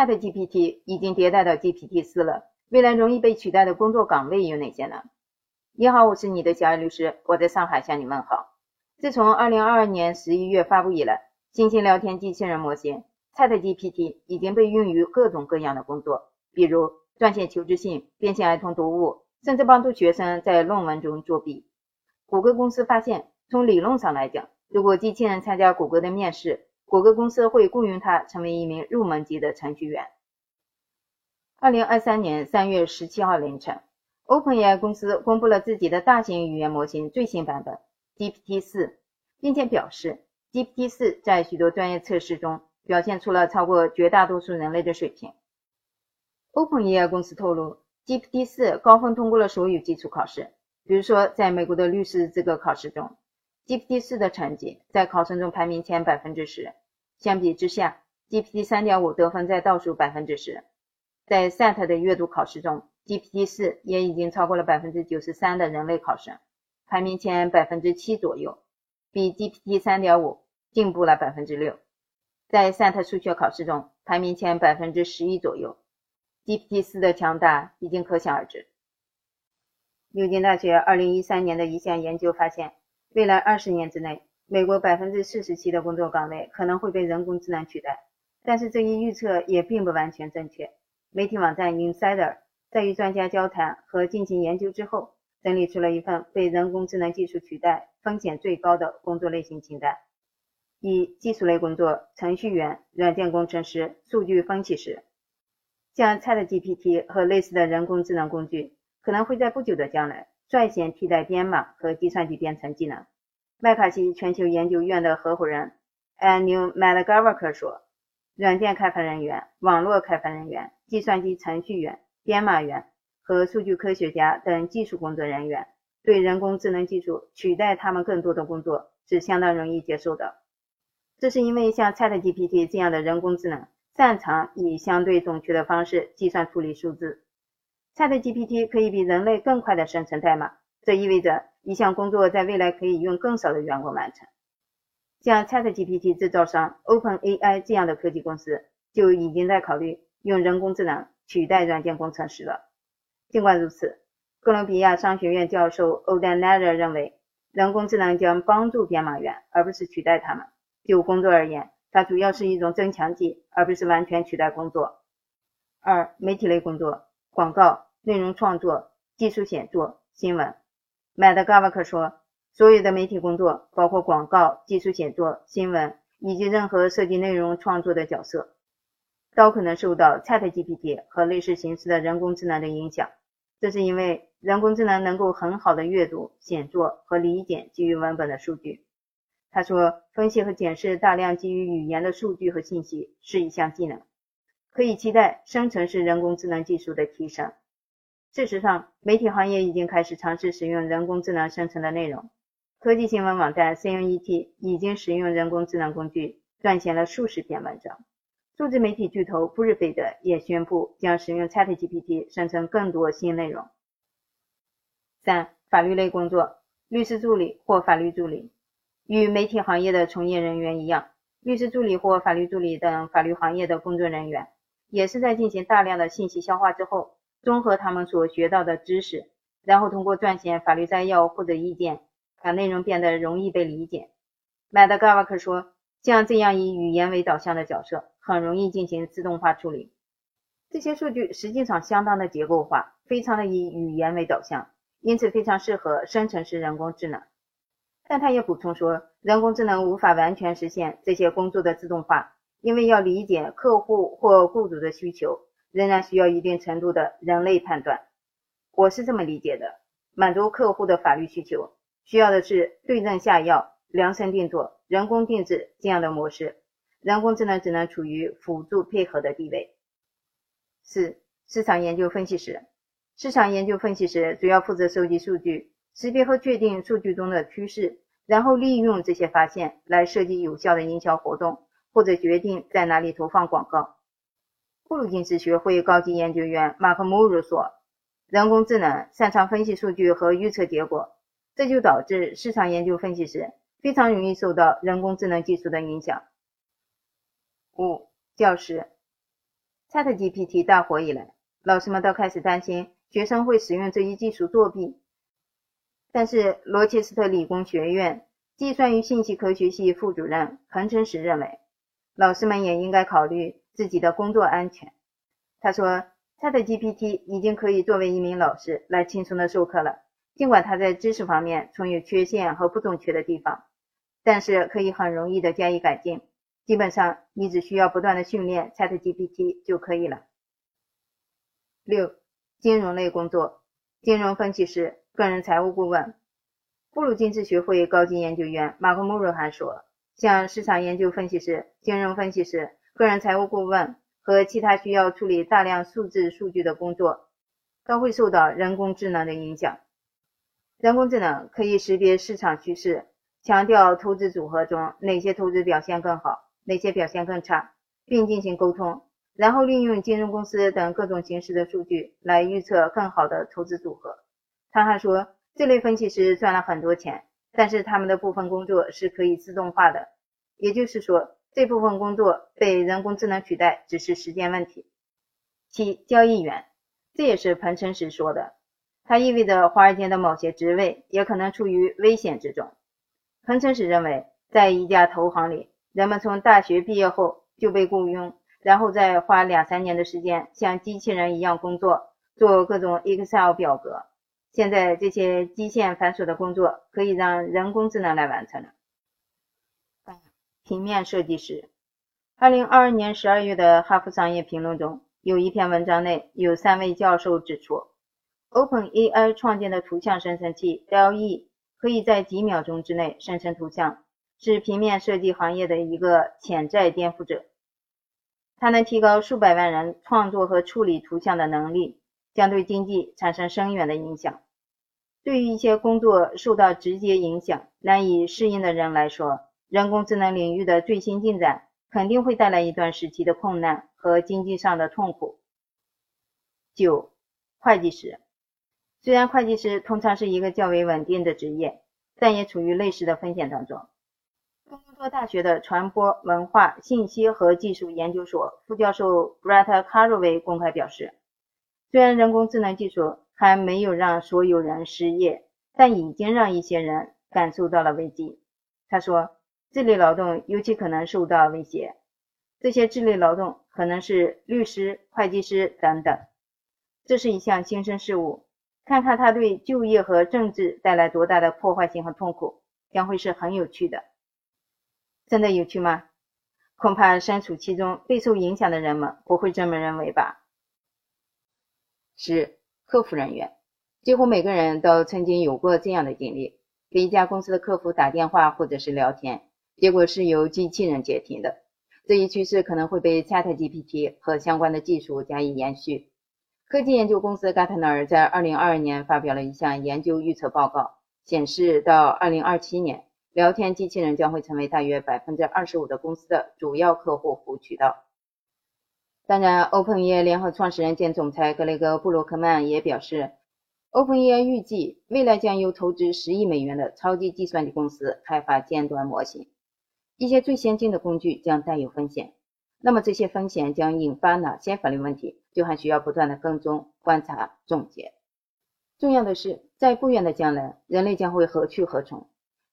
ChatGPT 已经迭代到 GPT 四了，未来容易被取代的工作岗位有哪些呢？你好，我是你的小爱律师，我在上海向你问好。自从2022年11月发布以来，新型聊天机器人模型 ChatGPT 已经被用于各种各样的工作，比如撰写求职信、编写儿童读物，甚至帮助学生在论文中作弊。谷歌公司发现，从理论上来讲，如果机器人参加谷歌的面试，谷歌公司会雇佣他成为一名入门级的程序员。二零二三年三月十七号凌晨，OpenAI 公司公布了自己的大型语言模型最新版本 GPT 四，并且表示 GPT 四在许多专业测试中表现出了超过绝大多数人类的水平。OpenAI 公司透露，GPT 四高分通过了所有基础考试，比如说在美国的律师资格考试中，GPT 四的成绩在考生中排名前百分之十。相比之下，GPT 3.5得分在倒数百分之十。在 SAT 的阅读考试中，GPT 4也已经超过了百分之九十三的人类考生，排名前百分之七左右，比 GPT 3.5进步了百分之六。在 SAT 数学考试中，排名前百分之十一左右，GPT 4的强大已经可想而知。牛津大学二零一三年的一项研究发现，未来二十年之内。美国百分之四十七的工作岗位可能会被人工智能取代，但是这一预测也并不完全正确。媒体网站 Insider 在与专家交谈和进行研究之后，整理出了一份被人工智能技术取代风险最高的工作类型清单：一、技术类工作，程序员、软件工程师、数据分析师。像 ChatGPT 和类似的人工智能工具可能会在不久的将来率先替代编码和计算机编程技能。麦卡锡全球研究院的合伙人 Anu Madgavaker 说：“软件开发人员、网络开发人员、计算机程序员、编码员和数据科学家等技术工作人员对人工智能技术取代他们更多的工作是相当容易接受的。这是因为像 ChatGPT 这样的人工智能擅长以相对准确的方式计算处理数字。ChatGPT 可以比人类更快的生成代码。”这意味着一项工作在未来可以用更少的员工完成。像 ChatGPT 制造商 OpenAI 这样的科技公司就已经在考虑用人工智能取代软件工程师了。尽管如此，哥伦比亚商学院教授 o d a n e r 认为，人工智能将帮助编码员，而不是取代他们。就工作而言，它主要是一种增强剂，而不是完全取代工作。二、媒体类工作：广告、内容创作、技术写作、新闻。麦德嘎瓦克说：“所有的媒体工作，包括广告、技术写作、新闻以及任何涉及内容创作的角色，都可能受到 ChatGPT 和类似形式的人工智能的影响。这是因为人工智能能够很好的阅读、写作和理解基于文本的数据。”他说：“分析和检视大量基于语言的数据和信息是一项技能，可以期待生成式人工智能技术的提升。”事实上，媒体行业已经开始尝试使用人工智能生成的内容。科技新闻网站 CNET 已经使用人工智能工具撰写了数十篇文章。数字媒体巨头布日菲德也宣布将使用 ChatGPT 生成更多新内容。三、法律类工作，律师助理或法律助理。与媒体行业的从业人员一样，律师助理或法律助理等法律行业的工作人员，也是在进行大量的信息消化之后。综合他们所学到的知识，然后通过撰写法律摘要或者意见，把内容变得容易被理解。麦德嘎瓦克说：“像这样以语言为导向的角色，很容易进行自动化处理。这些数据实际上相当的结构化，非常的以语言为导向，因此非常适合生成式人工智能。”但他也补充说，人工智能无法完全实现这些工作的自动化，因为要理解客户或雇主的需求。仍然需要一定程度的人类判断，我是这么理解的：满足客户的法律需求，需要的是对症下药、量身定做、人工定制这样的模式。人工智能只能处于辅助配合的地位。四、市场研究分析师。市场研究分析师主要负责收集数据，识别和确定数据中的趋势，然后利用这些发现来设计有效的营销活动，或者决定在哪里投放广告。布鲁金斯学会高级研究员马克·穆鲁说：“人工智能擅长分析数据和预测结果，这就导致市场研究分析师非常容易受到人工智能技术的影响。”五、教师 ChatGPT 大火以来，老师们都开始担心学生会使用这一技术作弊。但是，罗切斯特理工学院计算与信息科学系副主任彭晨实认为，老师们也应该考虑自己的工作安全。他说：“ChatGPT 已经可以作为一名老师来轻松的授课了，尽管他在知识方面存有缺陷和不准确的地方，但是可以很容易的加以改进。”基本上，你只需要不断的训练 ChatGPT 就可以了。六、金融类工作，金融分析师、个人财务顾问。布鲁金斯学会高级研究员马克·穆瑞还说，像市场研究分析师、金融分析师、个人财务顾问和其他需要处理大量数字数据的工作，都会受到人工智能的影响。人工智能可以识别市场趋势，强调投资组合中哪些投资表现更好。哪些表现更差，并进行沟通，然后利用金融公司等各种形式的数据来预测更好的投资组合。他还说，这类分析师赚了很多钱，但是他们的部分工作是可以自动化的，也就是说，这部分工作被人工智能取代只是时间问题。七交易员，这也是彭晨时说的，它意味着华尔街的某些职位也可能处于危险之中。彭晨时认为，在一家投行里。人们从大学毕业后就被雇佣，然后再花两三年的时间像机器人一样工作，做各种 Excel 表格。现在这些机械繁琐的工作可以让人工智能来完成了。平面设计师，二零二二年十二月的《哈佛商业评论》中有一篇文章内有三位教授指出，OpenAI 创建的图像生成器 l e 可以在几秒钟之内生成图像。是平面设计行业的一个潜在颠覆者，它能提高数百万人创作和处理图像的能力，将对经济产生深远的影响。对于一些工作受到直接影响、难以适应的人来说，人工智能领域的最新进展肯定会带来一段时期的困难和经济上的痛苦。九、会计师，虽然会计师通常是一个较为稳定的职业，但也处于类似的风险当中。多伦多大学的传播文化信息和技术研究所副教授 Brett Carraway 公开表示，虽然人工智能技术还没有让所有人失业，但已经让一些人感受到了危机。他说，智力劳动尤其可能受到威胁。这些智力劳动可能是律师、会计师等等。这是一项新生事物，看看它对就业和政治带来多大的破坏性和痛苦，将会是很有趣的。真的有趣吗？恐怕身处其中备受影响的人们不会这么认为吧。十、客服人员，几乎每个人都曾经有过这样的经历：给一家公司的客服打电话或者是聊天，结果是由机器人接听的。这一趋势可能会被 ChatGPT 和相关的技术加以延续。科技研究公司 Gartner 在二零二二年发表了一项研究预测报告，显示到二零二七年。聊天机器人将会成为大约百分之二十五的公司的主要客户服务渠道。当然，OpenAI 联合创始人兼总裁格雷格·布鲁克曼也表示，OpenAI 预计未来将由投资十亿美元的超级计算机公司开发尖端模型。一些最先进的工具将带有风险。那么这些风险将引发哪些法律问题，就还需要不断的跟踪、观察、总结。重要的是，在不远的将来，人类将会何去何从？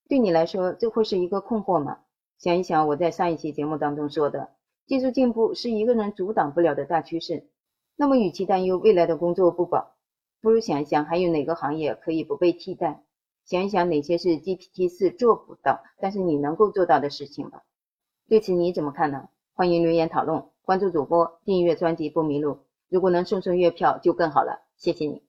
对你来说，这会是一个困惑吗？想一想我在上一期节目当中说的，技术进步是一个人阻挡不了的大趋势。那么，与其担忧未来的工作不保，不如想一想还有哪个行业可以不被替代？想一想哪些是 GPT 四做不到，但是你能够做到的事情吧。对此你怎么看呢？欢迎留言讨论，关注主播，订阅专辑不迷路。如果能送送月票就更好了，谢谢你。